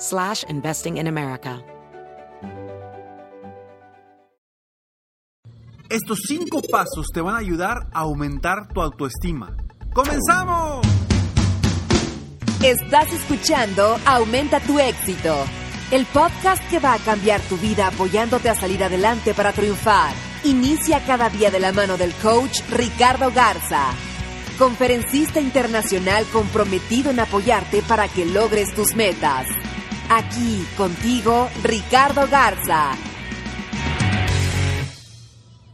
slash investing in America. Estos cinco pasos te van a ayudar a aumentar tu autoestima. ¡Comenzamos! Estás escuchando Aumenta tu éxito, el podcast que va a cambiar tu vida apoyándote a salir adelante para triunfar. Inicia cada día de la mano del coach Ricardo Garza, conferencista internacional comprometido en apoyarte para que logres tus metas. Aquí contigo, Ricardo Garza.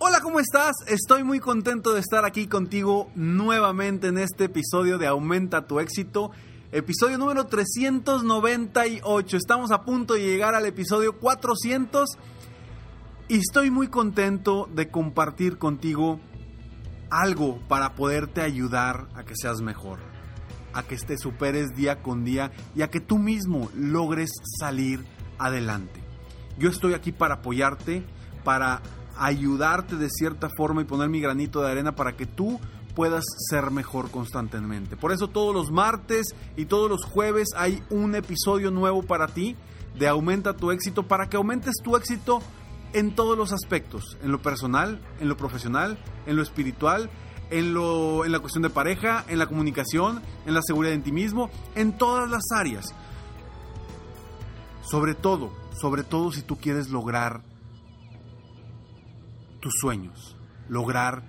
Hola, ¿cómo estás? Estoy muy contento de estar aquí contigo nuevamente en este episodio de Aumenta tu éxito. Episodio número 398. Estamos a punto de llegar al episodio 400 y estoy muy contento de compartir contigo algo para poderte ayudar a que seas mejor, a que te superes día con día y a que tú mismo logres salir adelante. Yo estoy aquí para apoyarte, para ayudarte de cierta forma y poner mi granito de arena para que tú puedas ser mejor constantemente. Por eso todos los martes y todos los jueves hay un episodio nuevo para ti de Aumenta tu éxito para que aumentes tu éxito en todos los aspectos, en lo personal, en lo profesional, en lo espiritual, en, lo, en la cuestión de pareja, en la comunicación, en la seguridad en ti mismo, en todas las áreas. Sobre todo, sobre todo si tú quieres lograr tus sueños, lograr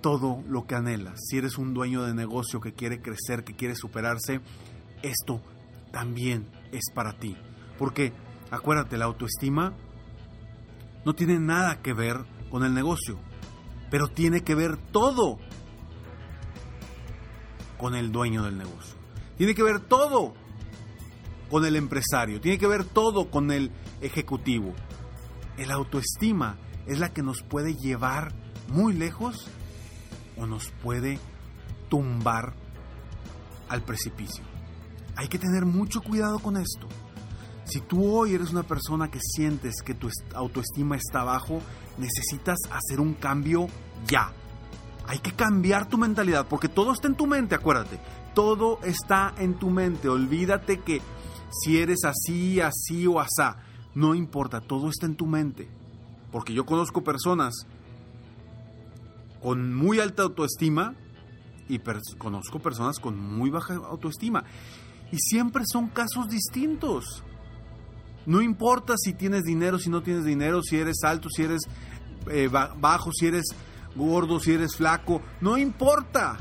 todo lo que anhelas. Si eres un dueño de negocio que quiere crecer, que quiere superarse, esto también es para ti. Porque acuérdate, la autoestima no tiene nada que ver con el negocio, pero tiene que ver todo con el dueño del negocio. Tiene que ver todo con el empresario, tiene que ver todo con el ejecutivo. El autoestima es la que nos puede llevar muy lejos o nos puede tumbar al precipicio. Hay que tener mucho cuidado con esto. Si tú hoy eres una persona que sientes que tu autoestima está bajo, necesitas hacer un cambio ya. Hay que cambiar tu mentalidad porque todo está en tu mente, acuérdate. Todo está en tu mente. Olvídate que si eres así, así o asá, no importa, todo está en tu mente. Porque yo conozco personas con muy alta autoestima y conozco personas con muy baja autoestima. Y siempre son casos distintos. No importa si tienes dinero, si no tienes dinero, si eres alto, si eres eh, bajo, si eres gordo, si eres flaco. No importa.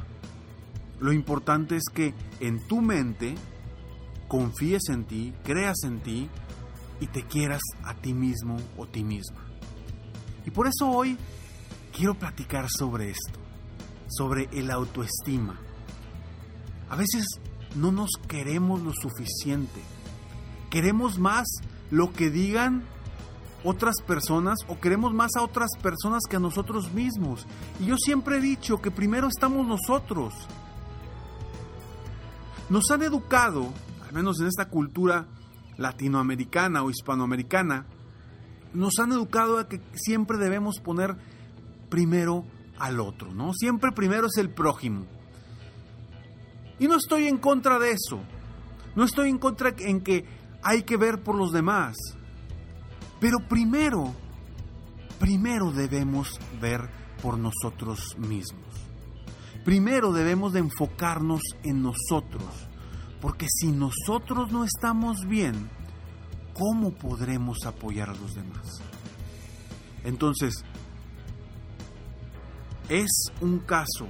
Lo importante es que en tu mente confíes en ti, creas en ti y te quieras a ti mismo o ti misma. Y por eso hoy quiero platicar sobre esto, sobre el autoestima. A veces no nos queremos lo suficiente. Queremos más lo que digan otras personas o queremos más a otras personas que a nosotros mismos. Y yo siempre he dicho que primero estamos nosotros. Nos han educado, al menos en esta cultura latinoamericana o hispanoamericana, nos han educado a que siempre debemos poner primero al otro, ¿no? Siempre primero es el prójimo. Y no estoy en contra de eso. No estoy en contra en que hay que ver por los demás. Pero primero, primero debemos ver por nosotros mismos. Primero debemos de enfocarnos en nosotros. Porque si nosotros no estamos bien, ¿cómo podremos apoyar a los demás? Entonces, es un caso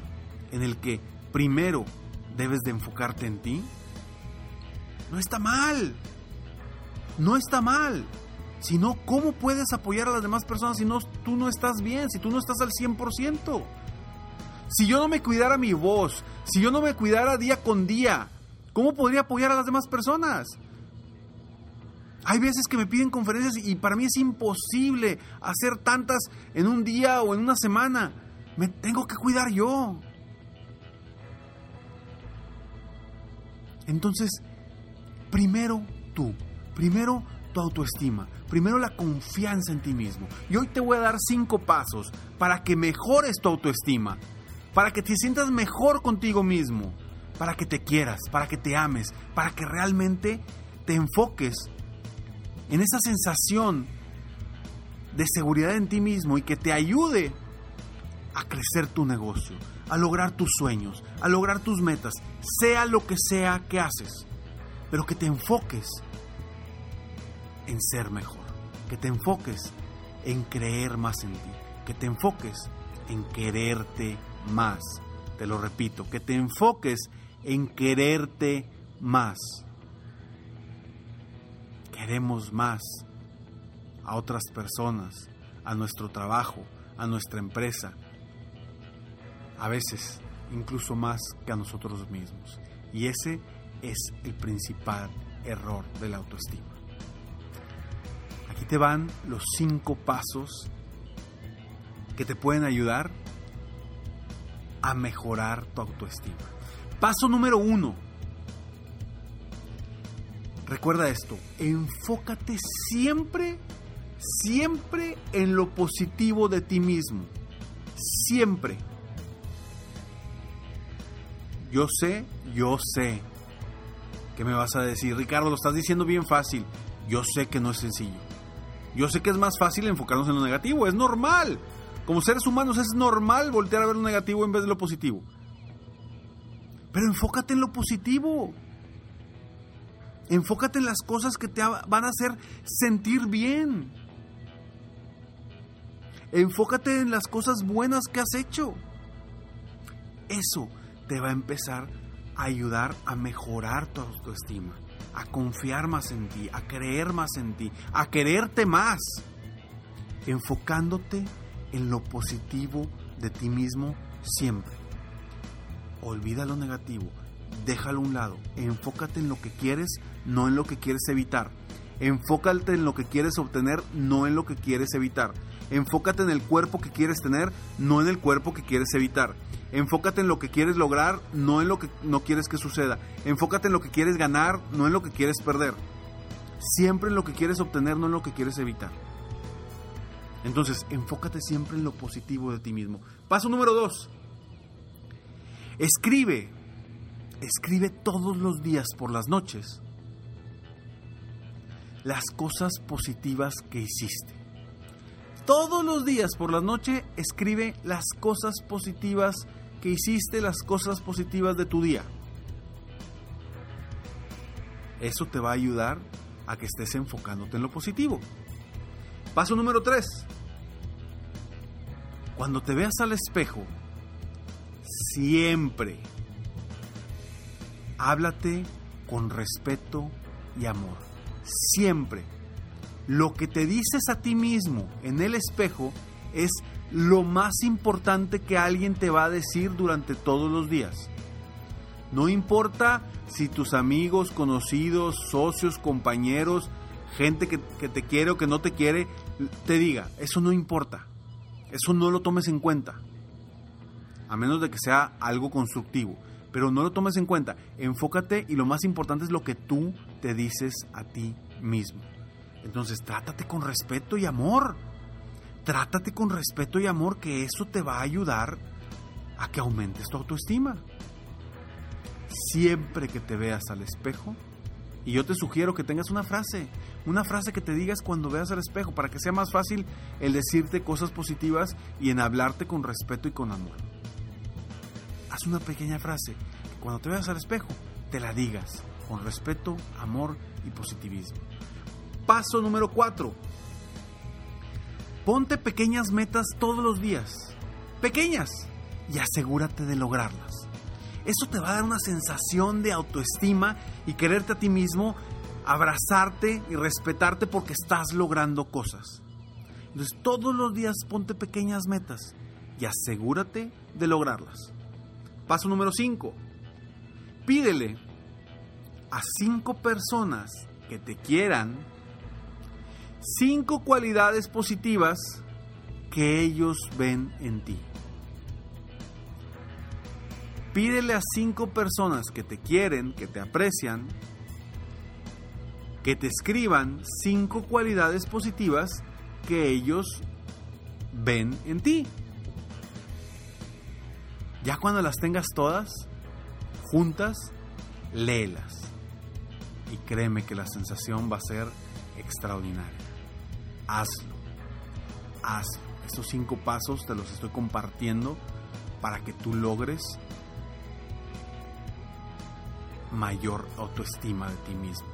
en el que primero debes de enfocarte en ti. No está mal. No está mal. Sino, ¿cómo puedes apoyar a las demás personas si no, tú no estás bien, si tú no estás al 100%? Si yo no me cuidara mi voz, si yo no me cuidara día con día, ¿cómo podría apoyar a las demás personas? Hay veces que me piden conferencias y para mí es imposible hacer tantas en un día o en una semana. Me tengo que cuidar yo. Entonces, primero tú, primero tu autoestima, primero la confianza en ti mismo. Y hoy te voy a dar cinco pasos para que mejores tu autoestima, para que te sientas mejor contigo mismo, para que te quieras, para que te ames, para que realmente te enfoques en esa sensación de seguridad en ti mismo y que te ayude a crecer tu negocio, a lograr tus sueños, a lograr tus metas, sea lo que sea que haces, pero que te enfoques en ser mejor, que te enfoques en creer más en ti, que te enfoques en quererte más. Te lo repito, que te enfoques en quererte más. Queremos más a otras personas, a nuestro trabajo, a nuestra empresa, a veces incluso más que a nosotros mismos. Y ese es el principal error de la autoestima. Te van los cinco pasos que te pueden ayudar a mejorar tu autoestima. Paso número uno. Recuerda esto, enfócate siempre, siempre en lo positivo de ti mismo. Siempre. Yo sé, yo sé. ¿Qué me vas a decir? Ricardo, lo estás diciendo bien fácil. Yo sé que no es sencillo. Yo sé que es más fácil enfocarnos en lo negativo. Es normal. Como seres humanos es normal voltear a ver lo negativo en vez de lo positivo. Pero enfócate en lo positivo. Enfócate en las cosas que te van a hacer sentir bien. Enfócate en las cosas buenas que has hecho. Eso te va a empezar a ayudar a mejorar tu autoestima, a confiar más en ti, a creer más en ti, a quererte más, enfocándote en lo positivo de ti mismo siempre. Olvida lo negativo, déjalo a un lado, enfócate en lo que quieres, no en lo que quieres evitar. Enfócate en lo que quieres obtener, no en lo que quieres evitar. Enfócate en el cuerpo que quieres tener, no en el cuerpo que quieres evitar. Enfócate en lo que quieres lograr, no en lo que no quieres que suceda. Enfócate en lo que quieres ganar, no en lo que quieres perder. Siempre en lo que quieres obtener, no en lo que quieres evitar. Entonces, enfócate siempre en lo positivo de ti mismo. Paso número dos. Escribe. Escribe todos los días por las noches las cosas positivas que hiciste. Todos los días por la noche escribe las cosas positivas que hiciste, las cosas positivas de tu día. Eso te va a ayudar a que estés enfocándote en lo positivo. Paso número 3. Cuando te veas al espejo, siempre háblate con respeto y amor. Siempre. Lo que te dices a ti mismo en el espejo es lo más importante que alguien te va a decir durante todos los días. No importa si tus amigos, conocidos, socios, compañeros, gente que, te quiere o que no te quiere, te diga, eso no importa. Eso no lo tomes en cuenta. A menos de que sea algo constructivo. Pero no lo tomes en cuenta. Enfócate y lo más importante es lo que tú te dices a ti mismo. Entonces trátate con respeto y amor. Trátate con respeto y amor que eso te va a ayudar a que aumentes tu autoestima. Siempre que te veas al espejo, y yo te sugiero que tengas una frase, una frase que te digas cuando veas al espejo, para que sea más fácil el decirte cosas positivas y en hablarte con respeto y con amor. Haz una pequeña frase que cuando te veas al espejo te la digas con respeto, amor y positivismo. Paso número 4. Ponte pequeñas metas todos los días. Pequeñas. Y asegúrate de lograrlas. Eso te va a dar una sensación de autoestima y quererte a ti mismo, abrazarte y respetarte porque estás logrando cosas. Entonces todos los días ponte pequeñas metas y asegúrate de lograrlas. Paso número 5. Pídele a cinco personas que te quieran cinco cualidades positivas que ellos ven en ti. Pídele a cinco personas que te quieren, que te aprecian, que te escriban cinco cualidades positivas que ellos ven en ti. Ya cuando las tengas todas juntas, léelas. Y créeme que la sensación va a ser extraordinaria. Hazlo. Hazlo. Estos cinco pasos te los estoy compartiendo para que tú logres mayor autoestima de ti mismo.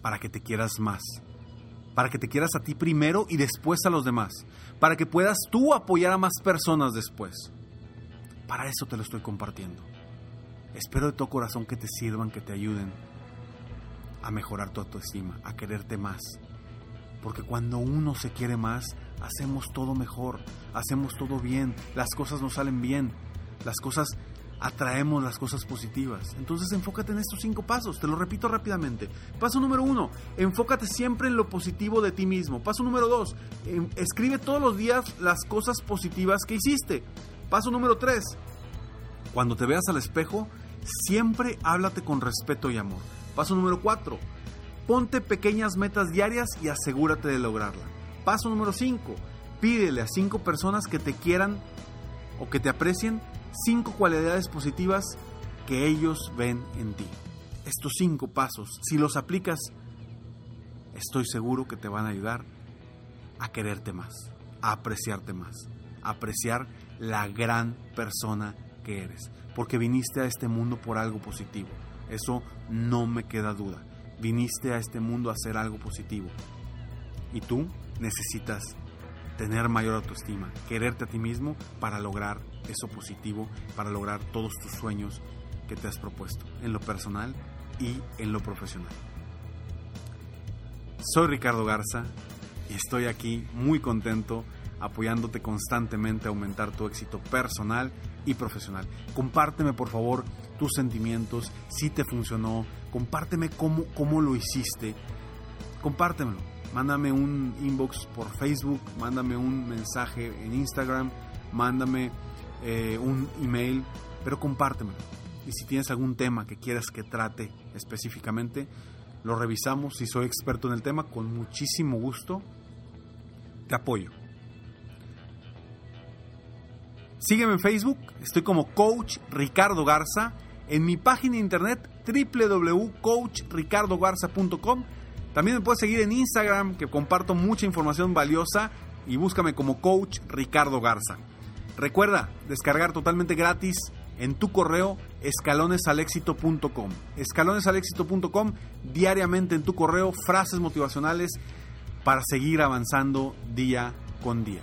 Para que te quieras más. Para que te quieras a ti primero y después a los demás. Para que puedas tú apoyar a más personas después. Para eso te lo estoy compartiendo. Espero de todo corazón que te sirvan, que te ayuden a mejorar tu autoestima, a quererte más. Porque cuando uno se quiere más, hacemos todo mejor, hacemos todo bien, las cosas nos salen bien, las cosas atraemos las cosas positivas. Entonces enfócate en estos cinco pasos, te lo repito rápidamente. Paso número uno, enfócate siempre en lo positivo de ti mismo. Paso número dos, em, escribe todos los días las cosas positivas que hiciste. Paso número tres, cuando te veas al espejo, siempre háblate con respeto y amor. Paso número cuatro, ponte pequeñas metas diarias y asegúrate de lograrla. Paso número cinco, pídele a cinco personas que te quieran o que te aprecien cinco cualidades positivas que ellos ven en ti. Estos cinco pasos, si los aplicas, estoy seguro que te van a ayudar a quererte más, a apreciarte más, a apreciar la gran persona que eres, porque viniste a este mundo por algo positivo. Eso no me queda duda. Viniste a este mundo a hacer algo positivo. Y tú necesitas tener mayor autoestima, quererte a ti mismo para lograr eso positivo, para lograr todos tus sueños que te has propuesto, en lo personal y en lo profesional. Soy Ricardo Garza y estoy aquí muy contento apoyándote constantemente a aumentar tu éxito personal y profesional. Compárteme por favor tus sentimientos, si te funcionó, compárteme cómo, cómo lo hiciste, compártemelo mándame un inbox por Facebook, mándame un mensaje en Instagram, mándame eh, un email, pero compártemelo. Y si tienes algún tema que quieras que trate específicamente, lo revisamos. Si soy experto en el tema, con muchísimo gusto te apoyo. Sígueme en Facebook, estoy como Coach Ricardo Garza. En mi página de internet www.coachricardogarza.com también me puedes seguir en Instagram, que comparto mucha información valiosa, y búscame como Coach Ricardo Garza. Recuerda descargar totalmente gratis en tu correo escalonesalexito.com. Escalonesalexito.com diariamente en tu correo frases motivacionales para seguir avanzando día con día.